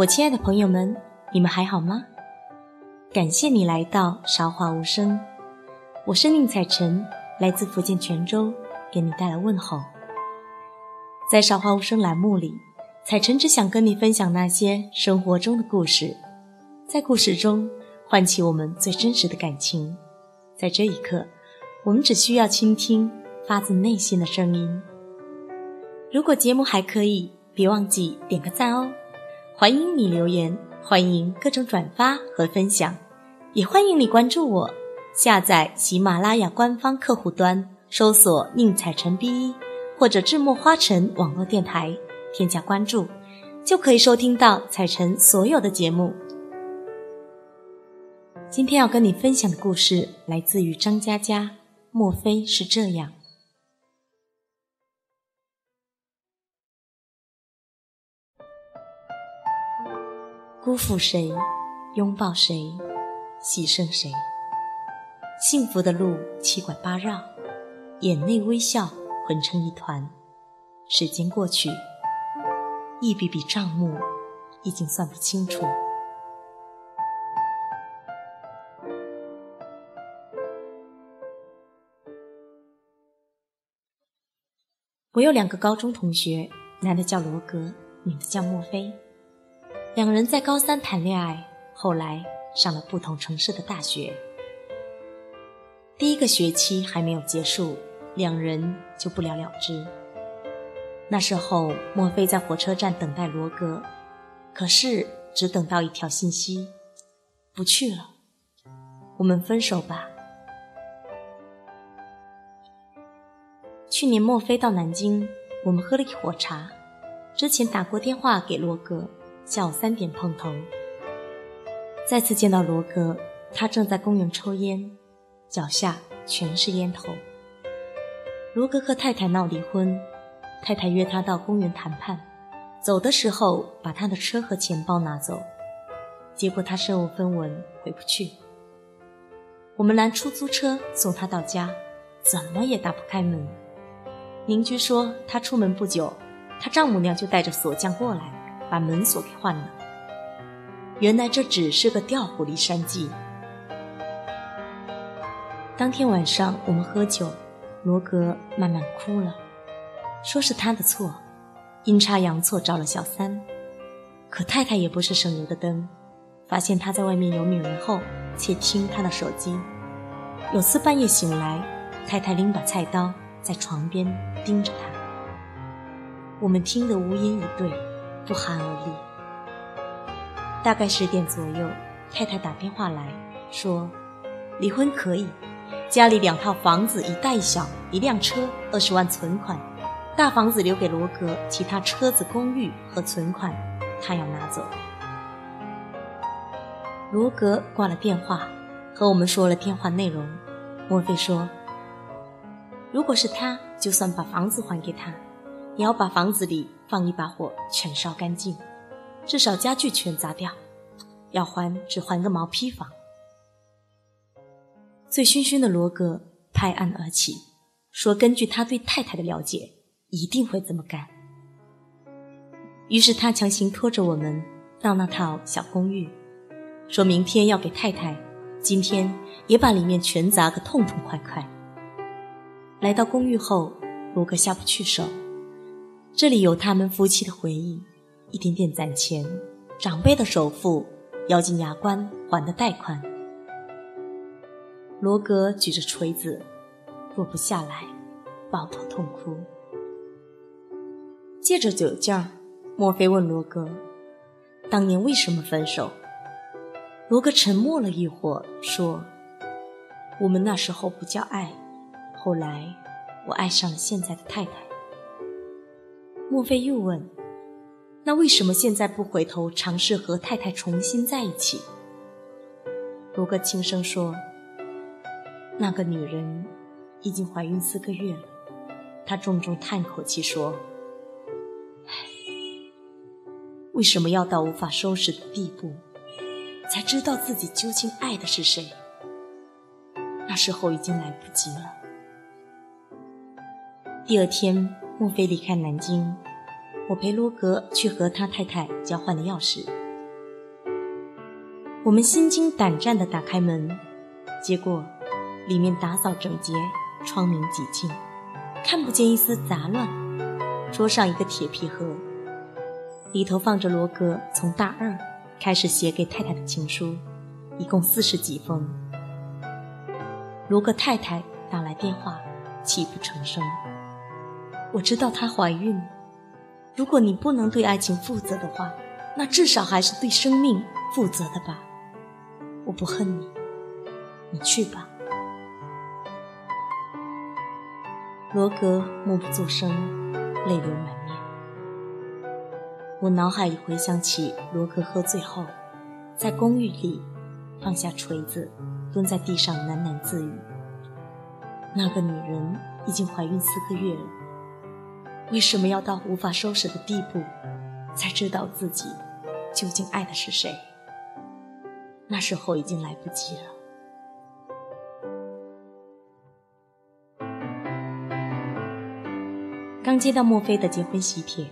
我亲爱的朋友们，你们还好吗？感谢你来到韶华无声，我是宁采臣，来自福建泉州，给你带来问候。在韶华无声栏目里，采臣只想跟你分享那些生活中的故事，在故事中唤起我们最真实的感情。在这一刻，我们只需要倾听发自内心的声音。如果节目还可以，别忘记点个赞哦！欢迎你留言，欢迎各种转发和分享，也欢迎你关注我。下载喜马拉雅官方客户端，搜索“宁采臣 B 一”或者“智墨花城网络电台”，添加关注，就可以收听到采臣所有的节目。今天要跟你分享的故事来自于张嘉佳，莫非是这样？辜负谁，拥抱谁，牺牲谁？幸福的路七拐八绕，眼内微笑混成一团。时间过去，一笔笔账目已经算不清楚。我有两个高中同学，男的叫罗格，女的叫墨菲。两人在高三谈恋爱，后来上了不同城市的大学。第一个学期还没有结束，两人就不了了之。那时候，墨菲在火车站等待罗格，可是只等到一条信息：不去了，我们分手吧。去年墨菲到南京，我们喝了一壶茶，之前打过电话给罗格。下午三点碰头，再次见到罗格，他正在公园抽烟，脚下全是烟头。罗格和太太闹离婚，太太约他到公园谈判，走的时候把他的车和钱包拿走，结果他身无分文，回不去。我们拦出租车送他到家，怎么也打不开门。邻居说他出门不久，他丈母娘就带着锁匠过来了。把门锁给换了。原来这只是个调虎离山计。当天晚上我们喝酒，罗格慢慢哭了，说是他的错，阴差阳错找了小三。可太太也不是省油的灯，发现他在外面有女人后，窃听他的手机。有次半夜醒来，太太拎把菜刀在床边盯着他。我们听得无言以对。不寒而栗。大概十点左右，太太打电话来说：“离婚可以，家里两套房子，一大一小，一辆车，二十万存款，大房子留给罗格，其他车子、公寓和存款，他要拿走。”罗格挂了电话，和我们说了电话内容。莫非说：“如果是他，就算把房子还给他。”你要把房子里放一把火，全烧干净，至少家具全砸掉。要还只还个毛坯房。醉醺醺的罗格拍案而起，说：“根据他对太太的了解，一定会这么干。”于是他强行拖着我们到那套小公寓，说明天要给太太，今天也把里面全砸个痛痛快快。来到公寓后，罗格下不去手。这里有他们夫妻的回忆，一点点攒钱，长辈的首付，咬紧牙关还的贷款。罗格举着锤子，落不下来，抱头痛哭。借着酒劲儿，莫非问罗格：“当年为什么分手？”罗格沉默了一会儿，说：“我们那时候不叫爱，后来我爱上了现在的太太。”莫非又问：“那为什么现在不回头尝试和太太重新在一起？”罗格轻声说：“那个女人已经怀孕四个月了。”他重重叹口气说：“唉，为什么要到无法收拾的地步，才知道自己究竟爱的是谁？那时候已经来不及了。”第二天。莫非离开南京，我陪罗格去和他太太交换了钥匙，我们心惊胆战地打开门，结果里面打扫整洁，窗明几净，看不见一丝杂乱。桌上一个铁皮盒，里头放着罗格从大二开始写给太太的情书，一共四十几封。罗格太太打来电话，泣不成声。我知道她怀孕。如果你不能对爱情负责的话，那至少还是对生命负责的吧。我不恨你，你去吧。罗格默不作声，泪流满面。我脑海里回想起罗格喝醉后，在公寓里放下锤子，蹲在地上喃喃自语：“那个女人已经怀孕四个月了。”为什么要到无法收拾的地步，才知道自己究竟爱的是谁？那时候已经来不及了。刚接到墨菲的结婚喜帖，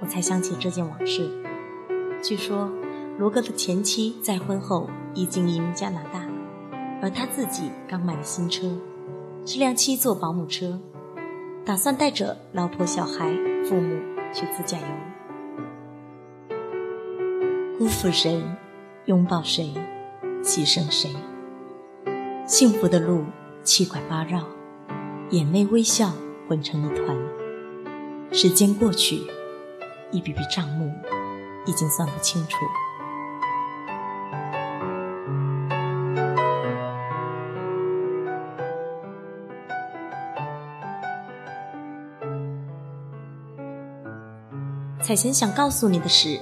我才想起这件往事。据说罗格的前妻再婚后已经移民加拿大，而他自己刚买了新车，是辆七座保姆车。打算带着老婆、小孩、父母去自驾游，辜负谁，拥抱谁，牺牲谁？幸福的路七拐八绕，眼泪、微笑混成一团。时间过去，一笔笔账目已经算不清楚。彩琴想告诉你的是，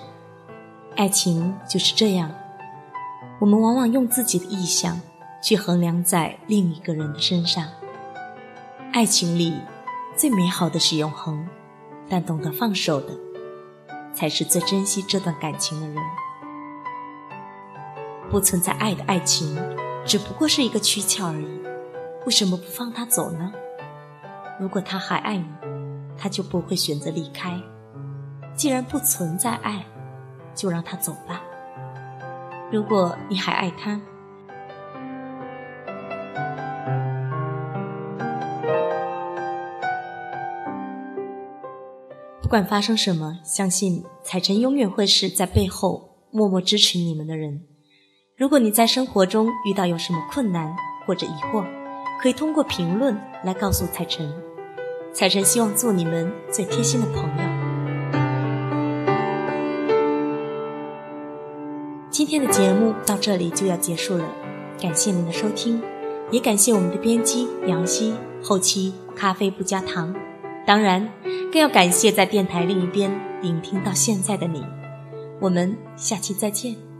爱情就是这样，我们往往用自己的意向去衡量在另一个人的身上。爱情里最美好的是永恒，但懂得放手的，才是最珍惜这段感情的人。不存在爱的爱情，只不过是一个躯壳而已。为什么不放他走呢？如果他还爱你，他就不会选择离开。既然不存在爱，就让他走吧。如果你还爱他，不管发生什么，相信彩晨永远会是在背后默默支持你们的人。如果你在生活中遇到有什么困难或者疑惑，可以通过评论来告诉彩晨。彩晨希望做你们最贴心的朋友。今天的节目到这里就要结束了，感谢您的收听，也感谢我们的编辑杨希，后期咖啡不加糖，当然更要感谢在电台另一边聆听到现在的你，我们下期再见。